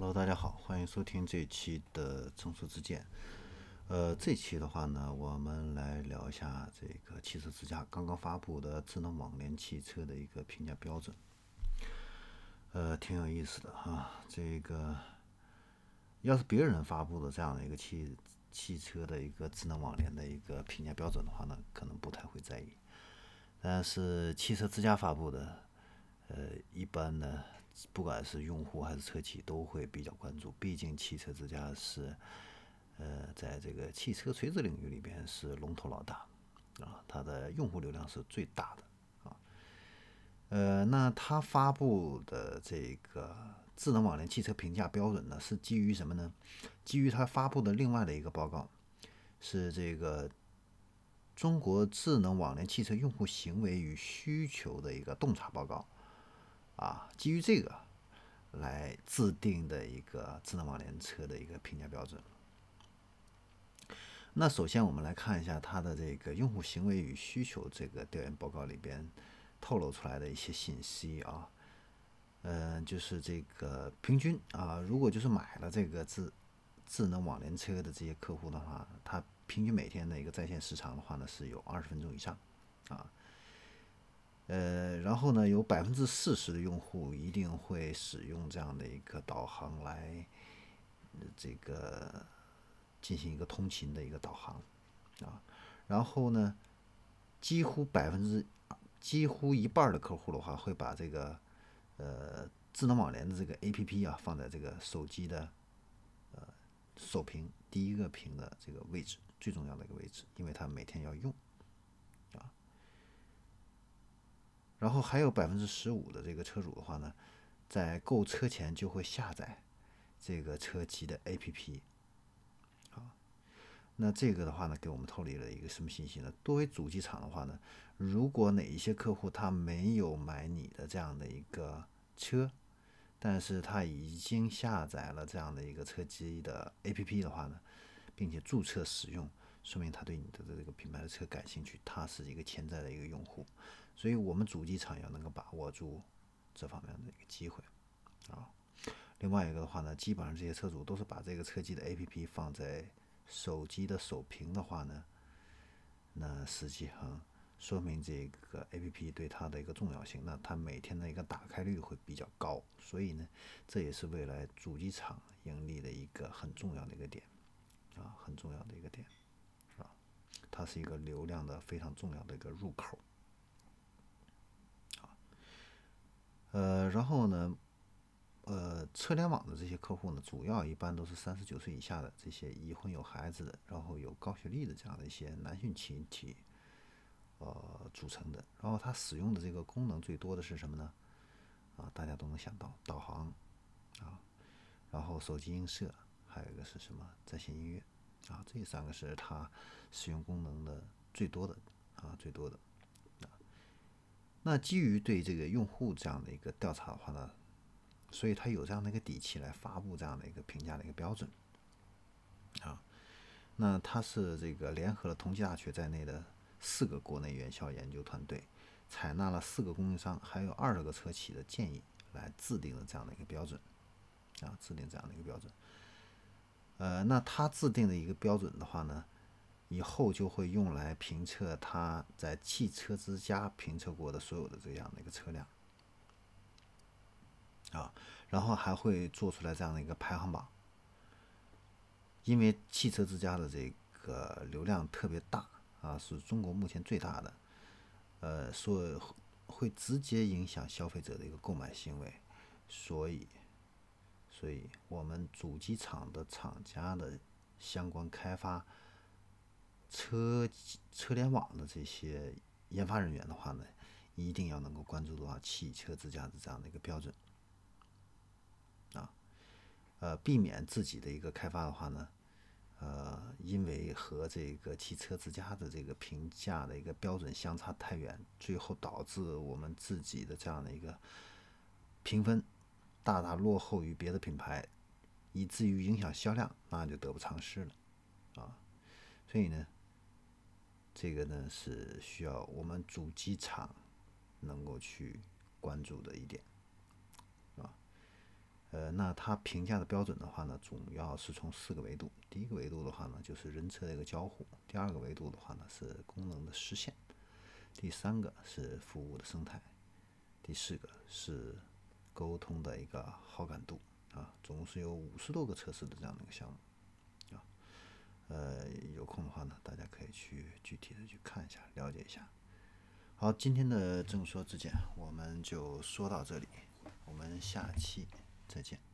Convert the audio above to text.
Hello，大家好，欢迎收听这一期的正说之见。呃，这期的话呢，我们来聊一下这个汽车之家刚刚发布的智能网联汽车的一个评价标准。呃，挺有意思的哈。这个要是别人发布的这样的一个汽汽车的一个智能网联的一个评价标准的话呢，可能不太会在意。但是汽车之家发布的，呃，一般呢。不管是用户还是车企都会比较关注，毕竟汽车之家是，呃，在这个汽车垂直领域里边是龙头老大，啊，它的用户流量是最大的，啊，呃，那它发布的这个智能网联汽车评价标准呢，是基于什么呢？基于它发布的另外的一个报告，是这个中国智能网联汽车用户行为与需求的一个洞察报告。啊，基于这个来制定的一个智能网联车的一个评价标准。那首先我们来看一下它的这个用户行为与需求这个调研报告里边透露出来的一些信息啊，嗯，就是这个平均啊，如果就是买了这个智智能网联车的这些客户的话，他平均每天的一个在线时长的话呢，是有二十分钟以上啊。呃，然后呢，有百分之四十的用户一定会使用这样的一个导航来，这个进行一个通勤的一个导航啊。然后呢，几乎百分之几乎一半的客户的话，会把这个呃智能网联的这个 A P P 啊放在这个手机的呃首屏第一个屏的这个位置，最重要的一个位置，因为他每天要用。然后还有百分之十五的这个车主的话呢，在购车前就会下载这个车机的 APP，啊，那这个的话呢，给我们透露了一个什么信息呢？作为主机厂的话呢，如果哪一些客户他没有买你的这样的一个车，但是他已经下载了这样的一个车机的 APP 的话呢，并且注册使用，说明他对你的这个品牌的车感兴趣，他是一个潜在的一个用户。所以我们主机厂要能够把握住这方面的一个机会啊。另外一个的话呢，基本上这些车主都是把这个车机的 APP 放在手机的首屏的话呢，那实际上说明这个 APP 对它的一个重要性，那它每天的一个打开率会比较高。所以呢，这也是未来主机厂盈利的一个很重要的一个点啊，很重要的一个点啊，它是一个流量的非常重要的一个入口。然后呢，呃，车联网的这些客户呢，主要一般都是三十九岁以下的这些已婚有孩子的，然后有高学历的这样的一些男性群体，呃，组成的。然后它使用的这个功能最多的是什么呢？啊，大家都能想到导航啊，然后手机映射，还有一个是什么在线音乐啊，这三个是它使用功能的最多的啊，最多的。那基于对这个用户这样的一个调查的话呢，所以他有这样的一个底气来发布这样的一个评价的一个标准啊。那他是这个联合了同济大学在内的四个国内院校研究团队，采纳了四个供应商还有二十个车企的建议来制定了这样的一个标准啊，制定这样的一个标准。呃，那他制定的一个标准的话呢？以后就会用来评测他在汽车之家评测过的所有的这样的一个车辆，啊，然后还会做出来这样的一个排行榜。因为汽车之家的这个流量特别大啊，是中国目前最大的，呃，所会直接影响消费者的一个购买行为，所以，所以我们主机厂的厂家的相关开发。车车联网的这些研发人员的话呢，一定要能够关注到汽车之家的这样的一个标准啊，呃，避免自己的一个开发的话呢，呃，因为和这个汽车之家的这个评价的一个标准相差太远，最后导致我们自己的这样的一个评分大大落后于别的品牌，以至于影响销量，那就得不偿失了啊，所以呢。这个呢是需要我们主机厂能够去关注的一点，啊，呃，那它评价的标准的话呢，主要是从四个维度。第一个维度的话呢，就是人车的一个交互；第二个维度的话呢，是功能的实现；第三个是服务的生态；第四个是沟通的一个好感度啊。总共是有五十多个测试的这样的一个项目啊。呃，有空的话呢，大家可以去具体的去看一下，了解下。好，今天的正说之见我们就说到这里，我们下期。再见。